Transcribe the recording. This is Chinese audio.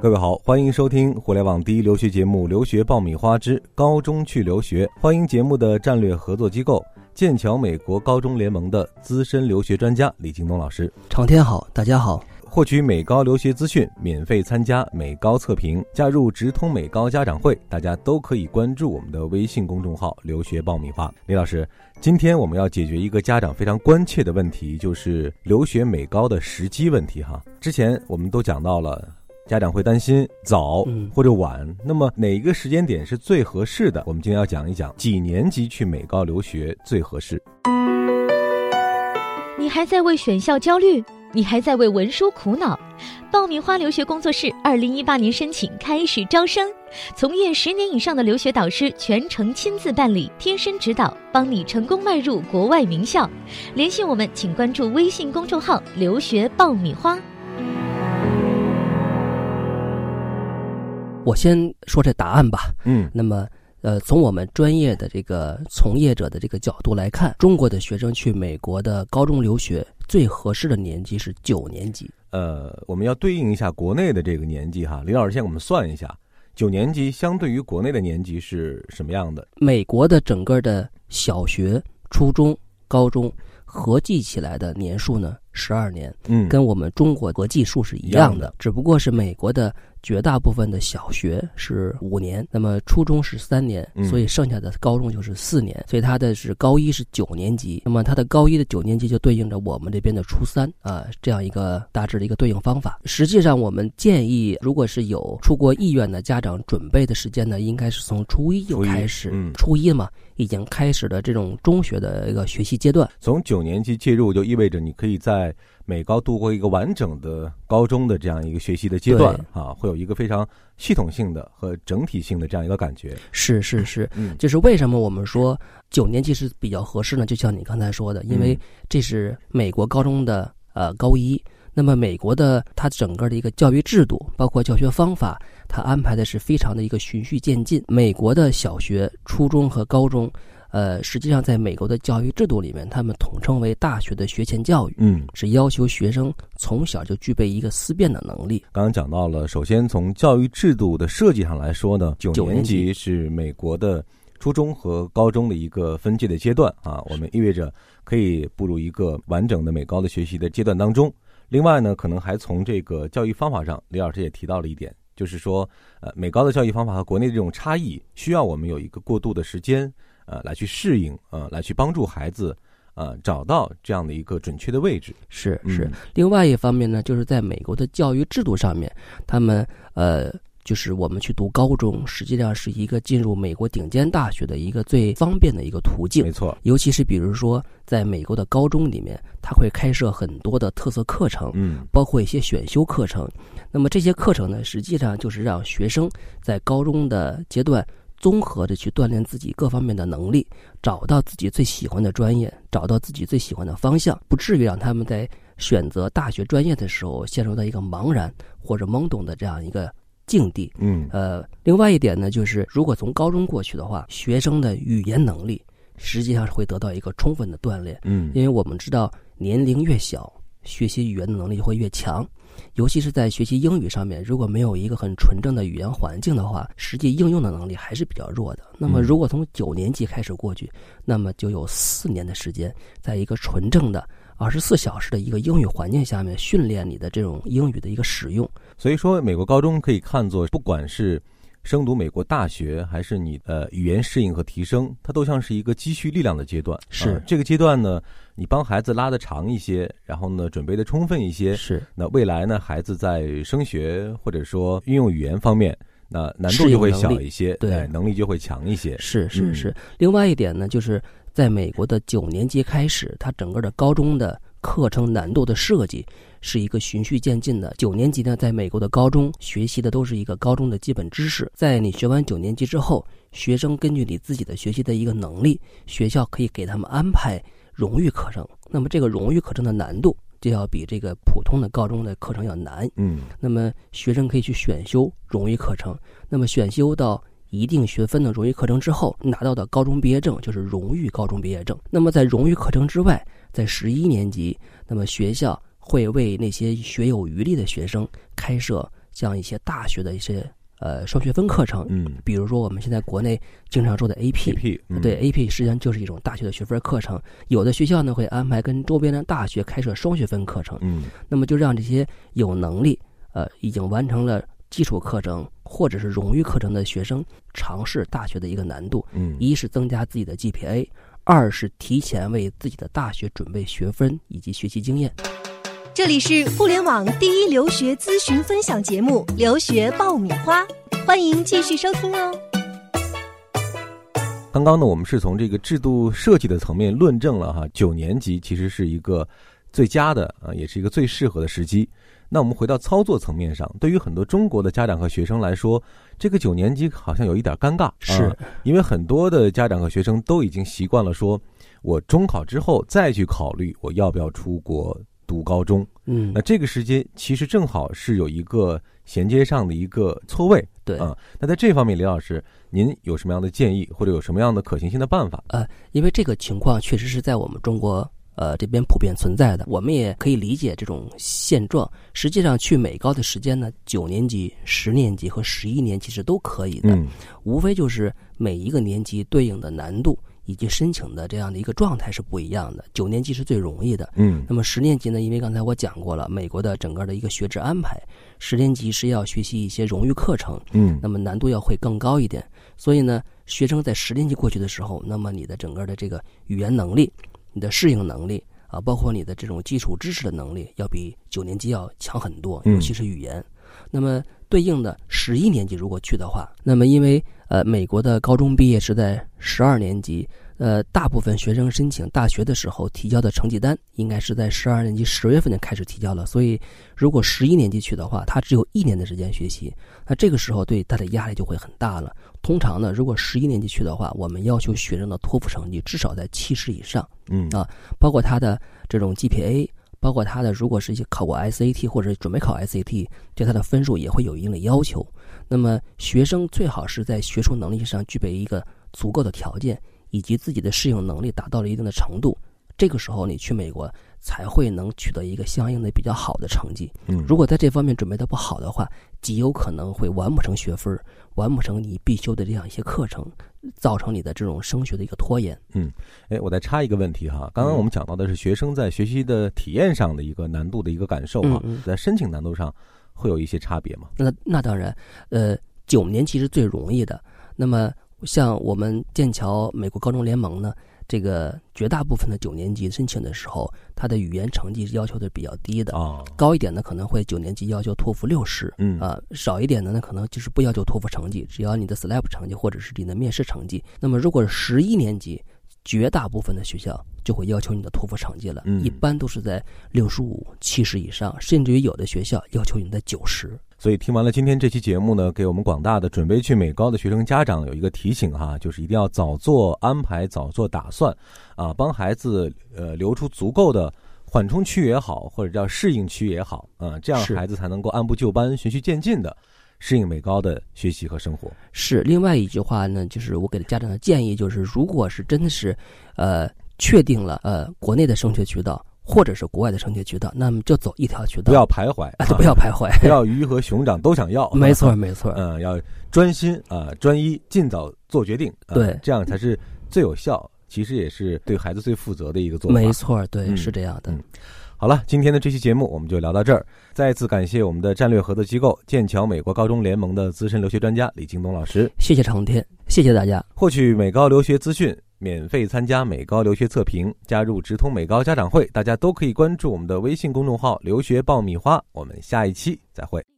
各位好，欢迎收听互联网第一留学节目《留学爆米花之高中去留学》。欢迎节目的战略合作机构剑桥美国高中联盟的资深留学专家李京东老师。长天好，大家好。获取美高留学资讯，免费参加美高测评，加入直通美高家长会，大家都可以关注我们的微信公众号“留学爆米花”。李老师，今天我们要解决一个家长非常关切的问题，就是留学美高的时机问题。哈，之前我们都讲到了。家长会担心早或者晚，那么哪一个时间点是最合适的？我们今天要讲一讲几年级去美高留学最合适。你还在为选校焦虑？你还在为文书苦恼？爆米花留学工作室二零一八年申请开始招生，从业十年以上的留学导师全程亲自办理，贴身指导，帮你成功迈入国外名校。联系我们，请关注微信公众号“留学爆米花”。我先说这答案吧。嗯，那么，呃，从我们专业的这个从业者的这个角度来看，中国的学生去美国的高中留学最合适的年纪是九年级。呃，我们要对应一下国内的这个年纪哈，李老师先给我们算一下，九年级相对于国内的年级是什么样的？美国的整个的小学、初中、高中合计起来的年数呢，十二年，嗯，跟我们中国合计数是一样的，只不过是美国的。绝大部分的小学是五年，那么初中是三年，所以剩下的高中就是四年，所以他的是高一是九年级，那么他的高一的九年级就对应着我们这边的初三啊，这样一个大致的一个对应方法。实际上，我们建议，如果是有出国意愿的家长，准备的时间呢，应该是从初一就开始，初一嘛，已经开始了这种中学的一个学习阶段。从九年级介入，就意味着你可以在。美高度过一个完整的高中的这样一个学习的阶段啊，会有一个非常系统性的和整体性的这样一个感觉。是是是，嗯，就是为什么我们说九年级是比较合适呢？就像你刚才说的，因为这是美国高中的呃高一，那么美国的它整个的一个教育制度，包括教学方法，它安排的是非常的一个循序渐进。美国的小学、初中和高中。呃，实际上，在美国的教育制度里面，他们统称为大学的学前教育，嗯，是要求学生从小就具备一个思辨的能力。刚刚讲到了，首先从教育制度的设计上来说呢，九年级是美国的初中和高中的一个分界的阶段啊，我们意味着可以步入一个完整的美高的学习的阶段当中。另外呢，可能还从这个教育方法上，李老师也提到了一点，就是说，呃，美高的教育方法和国内的这种差异，需要我们有一个过渡的时间。呃，来去适应，呃，来去帮助孩子，呃，找到这样的一个准确的位置。是是。另外一方面呢，就是在美国的教育制度上面，他们呃，就是我们去读高中，实际上是一个进入美国顶尖大学的一个最方便的一个途径。没错。尤其是比如说，在美国的高中里面，他会开设很多的特色课程，嗯，包括一些选修课程。那么这些课程呢，实际上就是让学生在高中的阶段。综合的去锻炼自己各方面的能力，找到自己最喜欢的专业，找到自己最喜欢的方向，不至于让他们在选择大学专业的时候陷入到一个茫然或者懵懂的这样一个境地。嗯，呃，另外一点呢，就是如果从高中过去的话，学生的语言能力实际上是会得到一个充分的锻炼。嗯，因为我们知道年龄越小，学习语言的能力就会越强。尤其是在学习英语上面，如果没有一个很纯正的语言环境的话，实际应用的能力还是比较弱的。那么，如果从九年级开始过去，那么就有四年的时间，在一个纯正的二十四小时的一个英语环境下面训练你的这种英语的一个使用。所以说，美国高中可以看作，不管是。升读美国大学，还是你呃语言适应和提升，它都像是一个积蓄力量的阶段。是这个阶段呢，你帮孩子拉的长一些，然后呢准备的充分一些。是那未来呢，孩子在升学或者说运用语言方面，那难度就会小一些，对，能力就会强一些。是是是。另外一点呢，就是在美国的九年级开始，它整个的高中的。课程难度的设计是一个循序渐进的。九年级呢，在美国的高中学习的都是一个高中的基本知识。在你学完九年级之后，学生根据你自己的学习的一个能力，学校可以给他们安排荣誉课程。那么这个荣誉课程的难度就要比这个普通的高中的课程要难。嗯，那么学生可以去选修荣誉课程。那么选修到一定学分的荣誉课程之后，拿到的高中毕业证就是荣誉高中毕业证。那么在荣誉课程之外，在十一年级，那么学校会为那些学有余力的学生开设像一些大学的一些呃双学分课程，嗯，比如说我们现在国内经常说的 AP，对 AP 实际上就是一种大学的学分课程。有的学校呢会安排跟周边的大学开设双学分课程，嗯，那么就让这些有能力呃已经完成了基础课程或者是荣誉课程的学生尝试大学的一个难度，嗯，一是增加自己的 GPA。二是提前为自己的大学准备学分以及学习经验。这里是互联网第一留学咨询分享节目《留学爆米花》，欢迎继续收听哦。刚刚呢，我们是从这个制度设计的层面论证了哈，九年级其实是一个最佳的啊，也是一个最适合的时机。那我们回到操作层面上，对于很多中国的家长和学生来说，这个九年级好像有一点尴尬，是因为很多的家长和学生都已经习惯了说，我中考之后再去考虑我要不要出国读高中。嗯，那这个时间其实正好是有一个衔接上的一个错位。对啊，那在这方面，李老师，您有什么样的建议，或者有什么样的可行性的办法？呃，因为这个情况确实是在我们中国。呃，这边普遍存在的，我们也可以理解这种现状。实际上，去美高的时间呢，九年级、十年级和十一年其实都可以的，无非就是每一个年级对应的难度以及申请的这样的一个状态是不一样的。九年级是最容易的，嗯，那么十年级呢？因为刚才我讲过了，美国的整个的一个学制安排，十年级是要学习一些荣誉课程，嗯，那么难度要会更高一点。所以呢，学生在十年级过去的时候，那么你的整个的这个语言能力。你的适应能力啊，包括你的这种基础知识的能力，要比九年级要强很多，尤其是语言。那么对应的十一年级如果去的话，那么因为呃美国的高中毕业是在十二年级。呃，大部分学生申请大学的时候提交的成绩单，应该是在十二年级十月份就开始提交了。所以，如果十一年级去的话，他只有一年的时间学习，那这个时候对他的压力就会很大了。通常呢，如果十一年级去的话，我们要求学生的托福成绩至少在七十以上，嗯啊，包括他的这种 GPA，包括他的如果是一些考过 SAT 或者准备考 SAT，对他的分数也会有一定的要求。那么，学生最好是在学术能力上具备一个足够的条件。以及自己的适应能力达到了一定的程度，这个时候你去美国才会能取得一个相应的比较好的成绩。嗯，如果在这方面准备的不好的话，极有可能会完不成学分，完不成你必修的这样一些课程，造成你的这种升学的一个拖延。嗯，哎，我再插一个问题哈，刚刚我们讲到的是学生在学习的体验上的一个难度的一个感受哈，在申请难度上会有一些差别吗？那那当然，呃，九年级是最容易的，那么。像我们剑桥美国高中联盟呢，这个绝大部分的九年级申请的时候，他的语言成绩是要求的比较低的啊，高一点的可能会九年级要求托福六十，嗯啊，少一点的呢可能就是不要求托福成绩，只要你的 SLAP 成绩或者是你的面试成绩。那么如果是十一年级，绝大部分的学校就会要求你的托福成绩了，一般都是在六十五、七十以上，甚至于有的学校要求你在九十。所以听完了今天这期节目呢，给我们广大的准备去美高的学生家长有一个提醒哈，就是一定要早做安排，早做打算，啊，帮孩子呃留出足够的缓冲区也好，或者叫适应区也好，啊，这样孩子才能够按部就班、循序渐进的适应美高的学习和生活。是另外一句话呢，就是我给家长的建议就是，如果是真的是，呃，确定了呃国内的升学渠道。或者是国外的升学渠道，那么就走一条渠道，不要徘徊，啊不要徘徊，不要鱼和熊掌都想要。没错，没错，嗯，要专心啊，专一，尽早做决定。对，这样才是最有效，其实也是对孩子最负责的一个做法。没错，对，是这样的。好了，今天的这期节目我们就聊到这儿。再次感谢我们的战略合作机构剑桥美国高中联盟的资深留学专家李京东老师。谢谢长天，谢谢大家。获取美高留学资讯。免费参加美高留学测评，加入直通美高家长会，大家都可以关注我们的微信公众号“留学爆米花”。我们下一期再会。